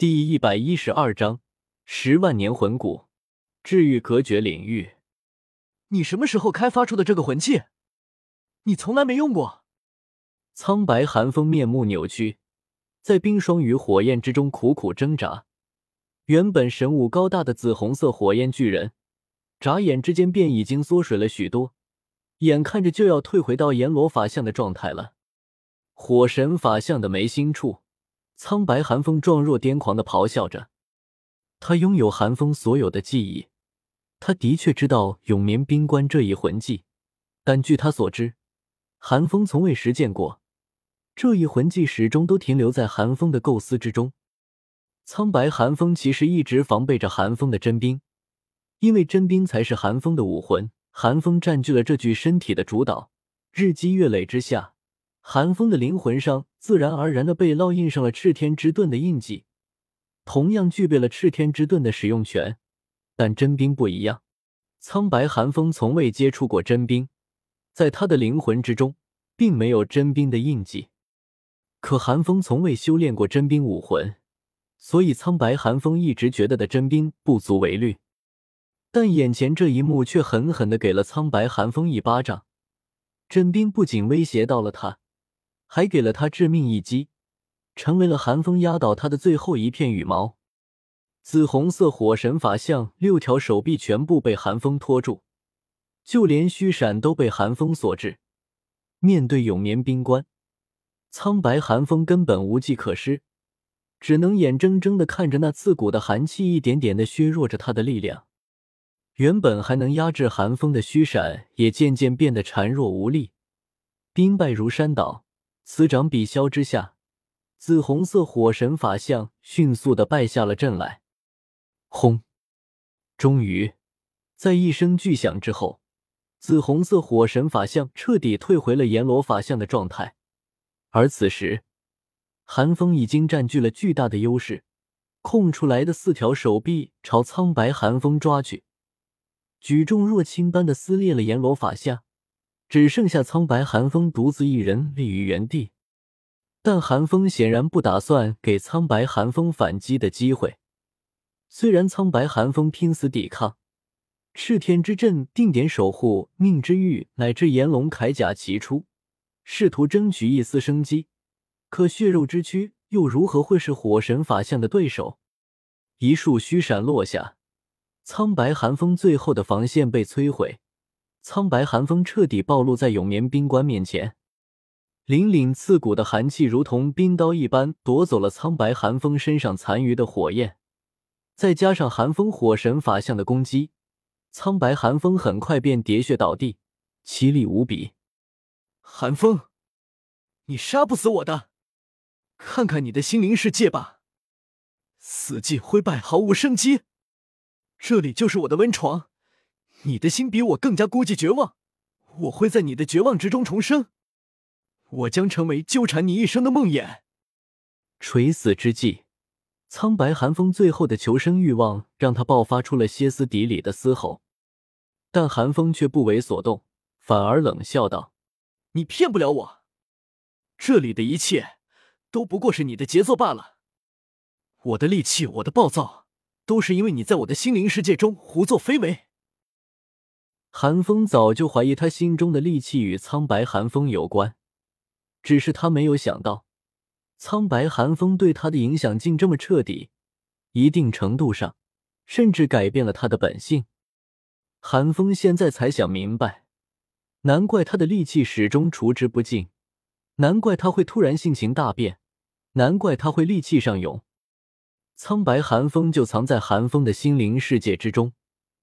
第一百一十二章十万年魂骨，治愈隔绝领域。你什么时候开发出的这个魂器？你从来没用过。苍白寒风面目扭曲，在冰霜与火焰之中苦苦挣扎。原本神武高大的紫红色火焰巨人，眨眼之间便已经缩水了许多，眼看着就要退回到阎罗法相的状态了。火神法相的眉心处。苍白寒风状若癫狂的咆哮着，他拥有寒风所有的记忆，他的确知道永眠冰棺这一魂技，但据他所知，寒风从未实践过这一魂技，始终都停留在寒风的构思之中。苍白寒风其实一直防备着寒风的真冰，因为真冰才是寒风的武魂，寒风占据了这具身体的主导，日积月累之下。寒风的灵魂上自然而然的被烙印上了赤天之盾的印记，同样具备了赤天之盾的使用权。但真冰不一样，苍白寒风从未接触过真冰，在他的灵魂之中并没有真冰的印记。可寒风从未修炼过真冰武魂，所以苍白寒风一直觉得的真冰不足为虑。但眼前这一幕却狠狠的给了苍白寒风一巴掌，真冰不仅威胁到了他。还给了他致命一击，成为了寒风压倒他的最后一片羽毛。紫红色火神法相，六条手臂全部被寒风拖住，就连虚闪都被寒风所制。面对永眠冰棺，苍白寒风根本无计可施，只能眼睁睁的看着那刺骨的寒气一点点的削弱着他的力量。原本还能压制寒风的虚闪，也渐渐变得孱弱无力，兵败如山倒。此掌彼消之下，紫红色火神法相迅速的败下了阵来。轰！终于，在一声巨响之后，紫红色火神法相彻底退回了阎罗法相的状态。而此时，寒风已经占据了巨大的优势，空出来的四条手臂朝苍白寒风抓去，举重若轻般的撕裂了阎罗法相。只剩下苍白寒风独自一人立于原地，但寒风显然不打算给苍白寒风反击的机会。虽然苍白寒风拼死抵抗，赤天之阵、定点守护、命之玉乃至炎龙铠甲齐出，试图争取一丝生机，可血肉之躯又如何会是火神法相的对手？一束虚闪落下，苍白寒风最后的防线被摧毁。苍白寒风彻底暴露在永眠冰棺面前，凛凛刺骨的寒气如同冰刀一般夺走了苍白寒风身上残余的火焰，再加上寒风火神法相的攻击，苍白寒风很快便喋血倒地，凄厉无比。寒风，你杀不死我的，看看你的心灵世界吧，死寂灰败，毫无生机，这里就是我的温床。你的心比我更加孤寂绝望，我会在你的绝望之中重生，我将成为纠缠你一生的梦魇。垂死之际，苍白寒风最后的求生欲望让他爆发出了歇斯底里的嘶吼，但寒风却不为所动，反而冷笑道：“你骗不了我，这里的一切都不过是你的杰作罢了。我的戾气，我的暴躁，都是因为你在我的心灵世界中胡作非为。”寒风早就怀疑他心中的戾气与苍白寒风有关，只是他没有想到，苍白寒风对他的影响竟这么彻底，一定程度上甚至改变了他的本性。寒风现在才想明白，难怪他的戾气始终除之不尽，难怪他会突然性情大变，难怪他会戾气上涌。苍白寒风就藏在寒风的心灵世界之中，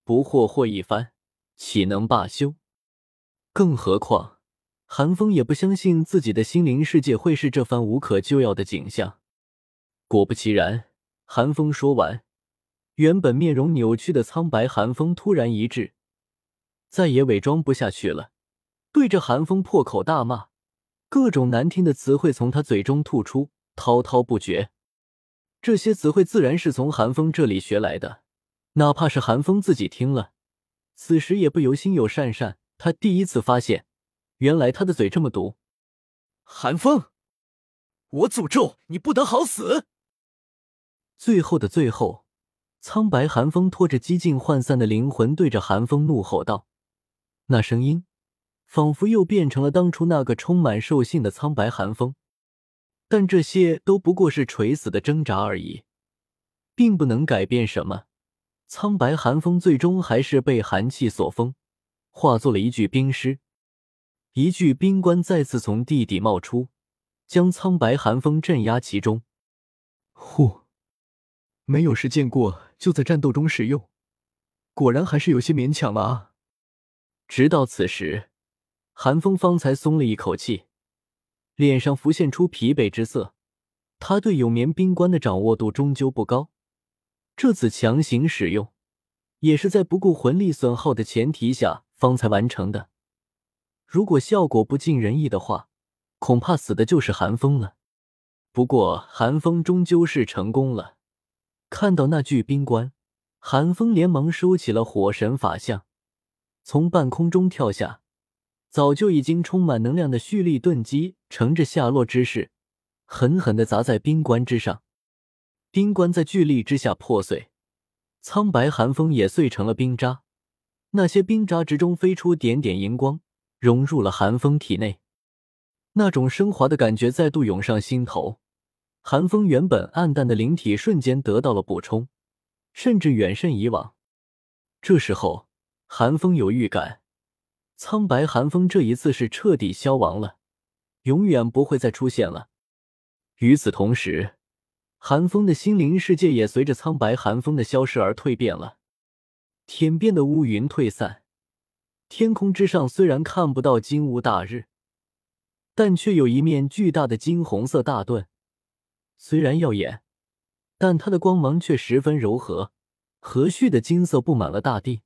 不霍霍一番。岂能罢休？更何况，寒风也不相信自己的心灵世界会是这番无可救药的景象。果不其然，寒风说完，原本面容扭曲的苍白寒风突然一滞，再也伪装不下去了，对着寒风破口大骂，各种难听的词汇从他嘴中吐出，滔滔不绝。这些词汇自然是从寒风这里学来的，哪怕是寒风自己听了。此时也不由心有善善，他第一次发现，原来他的嘴这么毒。寒风，我诅咒你不得好死！最后的最后，苍白寒风拖着几近涣散的灵魂，对着寒风怒吼道：“那声音仿佛又变成了当初那个充满兽性的苍白寒风。”但这些都不过是垂死的挣扎而已，并不能改变什么。苍白寒风最终还是被寒气所封，化作了一具冰尸。一具冰棺再次从地底冒出，将苍白寒风镇压其中。呼，没有实践过就在战斗中使用，果然还是有些勉强了啊！直到此时，寒风方才松了一口气。脸上浮现出疲惫之色，他对永眠冰棺的掌握度终究不高，这次强行使用，也是在不顾魂力损耗的前提下方才完成的。如果效果不尽人意的话，恐怕死的就是寒风了。不过寒风终究是成功了，看到那具冰棺，寒风连忙收起了火神法相，从半空中跳下。早就已经充满能量的蓄力盾击，乘着下落之势，狠狠地砸在冰棺之上。冰棺在巨力之下破碎，苍白寒风也碎成了冰渣。那些冰渣之中飞出点点荧光，融入了寒风体内。那种升华的感觉再度涌上心头，寒风原本暗淡的灵体瞬间得到了补充，甚至远胜以往。这时候，寒风有预感。苍白寒风这一次是彻底消亡了，永远不会再出现了。与此同时，寒风的心灵世界也随着苍白寒风的消失而蜕变了。天边的乌云退散，天空之上虽然看不到金乌大日，但却有一面巨大的金红色大盾。虽然耀眼，但它的光芒却十分柔和，和煦的金色布满了大地。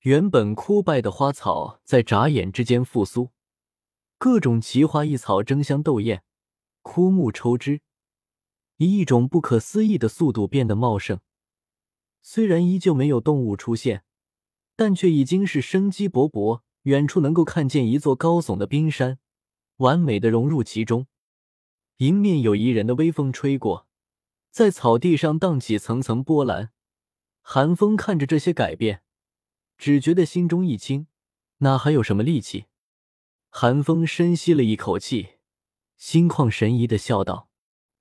原本枯败的花草在眨眼之间复苏，各种奇花异草争相斗艳，枯木抽枝，以一种不可思议的速度变得茂盛。虽然依旧没有动物出现，但却已经是生机勃勃。远处能够看见一座高耸的冰山，完美的融入其中。迎面有宜人的微风吹过，在草地上荡起层层波澜。寒风看着这些改变。只觉得心中一轻，哪还有什么力气？寒风深吸了一口气，心旷神怡的笑道：“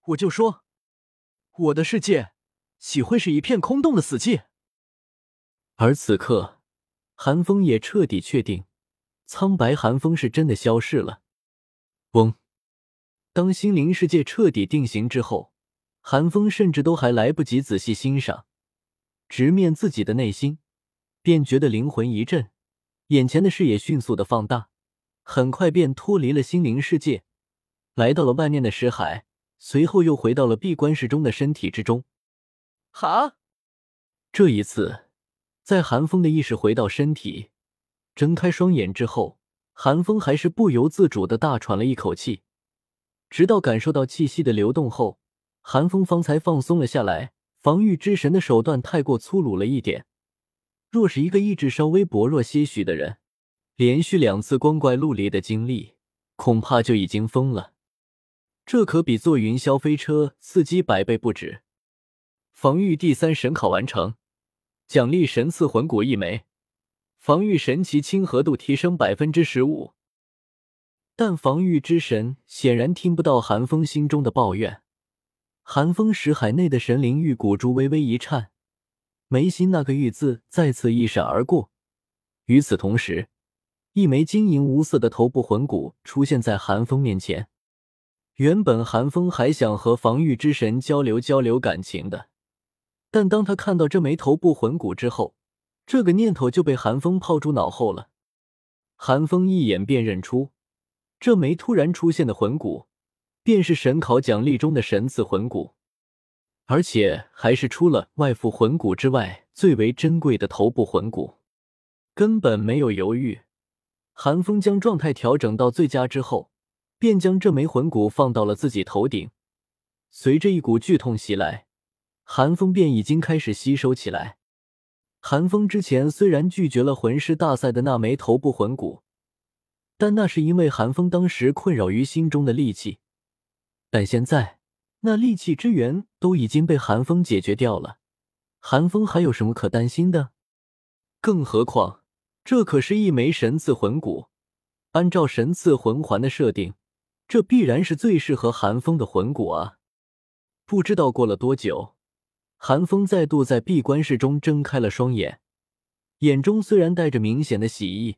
我就说，我的世界岂会是一片空洞的死寂？”而此刻，寒风也彻底确定，苍白寒风是真的消失了。嗡！当心灵世界彻底定型之后，寒风甚至都还来不及仔细欣赏，直面自己的内心。便觉得灵魂一震，眼前的视野迅速的放大，很快便脱离了心灵世界，来到了外面的石海，随后又回到了闭关室中的身体之中。哈！这一次，在寒风的意识回到身体，睁开双眼之后，寒风还是不由自主的大喘了一口气，直到感受到气息的流动后，寒风方才放松了下来。防御之神的手段太过粗鲁了一点。若是一个意志稍微薄弱些许的人，连续两次光怪陆离的经历，恐怕就已经疯了。这可比坐云霄飞车刺激百倍不止。防御第三神考完成，奖励神赐魂骨一枚，防御神奇亲和度提升百分之十五。但防御之神显然听不到寒风心中的抱怨。寒风石海内的神灵玉骨珠微微一颤。眉心那个玉字再次一闪而过，与此同时，一枚晶莹无色的头部魂骨出现在寒风面前。原本韩风还想和防御之神交流交流感情的，但当他看到这枚头部魂骨之后，这个念头就被韩风抛诸脑后了。韩风一眼便认出，这枚突然出现的魂骨，便是神考奖励中的神赐魂骨。而且还是出了外附魂骨之外最为珍贵的头部魂骨，根本没有犹豫。韩风将状态调整到最佳之后，便将这枚魂骨放到了自己头顶。随着一股剧痛袭来，寒风便已经开始吸收起来。寒风之前虽然拒绝了魂师大赛的那枚头部魂骨，但那是因为寒风当时困扰于心中的戾气，但现在。那戾气之源都已经被寒风解决掉了，寒风还有什么可担心的？更何况这可是一枚神赐魂骨，按照神赐魂环的设定，这必然是最适合寒风的魂骨啊！不知道过了多久，寒风再度在闭关室中睁开了双眼，眼中虽然带着明显的喜意，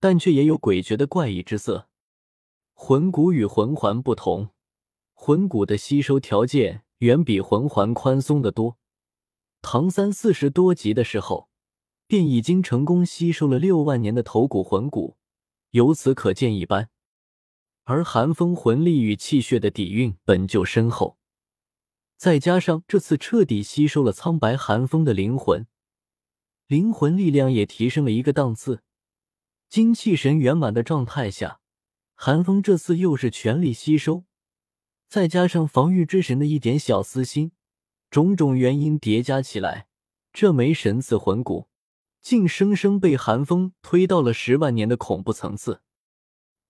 但却也有诡谲的怪异之色。魂骨与魂环不同。魂骨的吸收条件远比魂环宽松的多。唐三四十多级的时候，便已经成功吸收了六万年的头骨魂骨，由此可见一斑。而寒风魂力与气血的底蕴本就深厚，再加上这次彻底吸收了苍白寒风的灵魂，灵魂力量也提升了一个档次。精气神圆满的状态下，寒风这次又是全力吸收。再加上防御之神的一点小私心，种种原因叠加起来，这枚神赐魂骨竟生生被寒风推到了十万年的恐怖层次，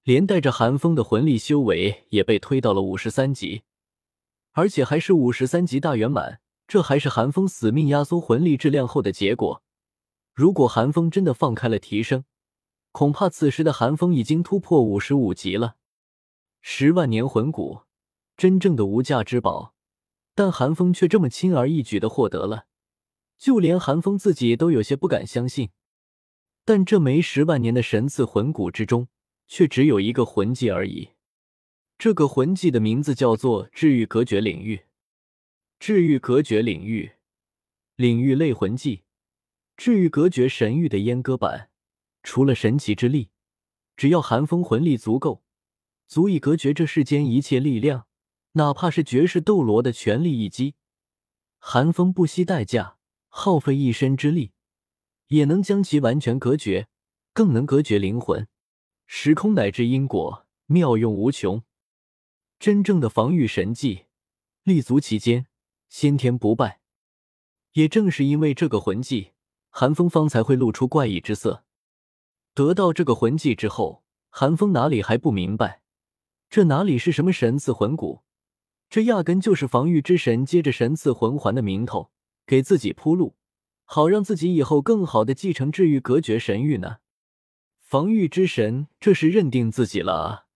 连带着寒风的魂力修为也被推到了五十三级，而且还是五十三级大圆满。这还是寒风死命压缩魂力质量后的结果。如果寒风真的放开了提升，恐怕此时的寒风已经突破五十五级了。十万年魂骨。真正的无价之宝，但韩风却这么轻而易举的获得了，就连韩风自己都有些不敢相信。但这枚十万年的神赐魂骨之中，却只有一个魂技而已。这个魂技的名字叫做治愈隔绝领域。治愈隔绝领域，领域类魂技，治愈隔绝神域的阉割版。除了神奇之力，只要寒风魂力足够，足以隔绝这世间一切力量。哪怕是绝世斗罗的全力一击，寒风不惜代价，耗费一身之力，也能将其完全隔绝，更能隔绝灵魂、时空乃至因果，妙用无穷。真正的防御神技，立足其间，先天不败。也正是因为这个魂技，寒风方才会露出怪异之色。得到这个魂技之后，寒风哪里还不明白？这哪里是什么神赐魂骨？这压根就是防御之神接着神赐魂环的名头给自己铺路，好让自己以后更好的继承治愈隔绝神域呢。防御之神这是认定自己了啊！